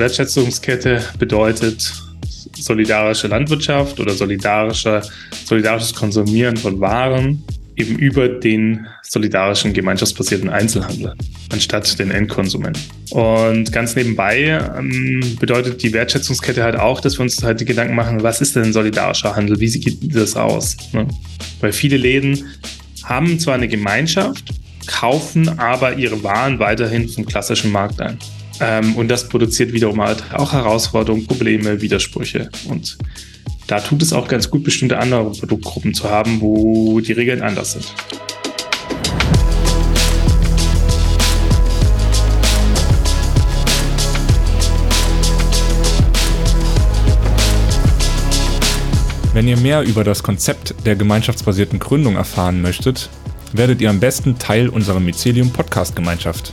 Wertschätzungskette bedeutet solidarische Landwirtschaft oder solidarische, solidarisches Konsumieren von Waren eben über den solidarischen gemeinschaftsbasierten Einzelhandel anstatt den Endkonsumenten. Und ganz nebenbei ähm, bedeutet die Wertschätzungskette halt auch, dass wir uns halt die Gedanken machen, was ist denn solidarischer Handel? Wie sieht das aus? Ne? Weil viele Läden haben zwar eine Gemeinschaft, kaufen aber ihre Waren weiterhin vom klassischen Markt ein. Ähm, und das produziert wiederum halt auch Herausforderungen, Probleme, Widersprüche. Und da tut es auch ganz gut, bestimmte andere Produktgruppen zu haben, wo die Regeln anders sind. Wenn ihr mehr über das Konzept der gemeinschaftsbasierten Gründung erfahren möchtet, werdet ihr am besten Teil unserer Mycelium Podcast Gemeinschaft.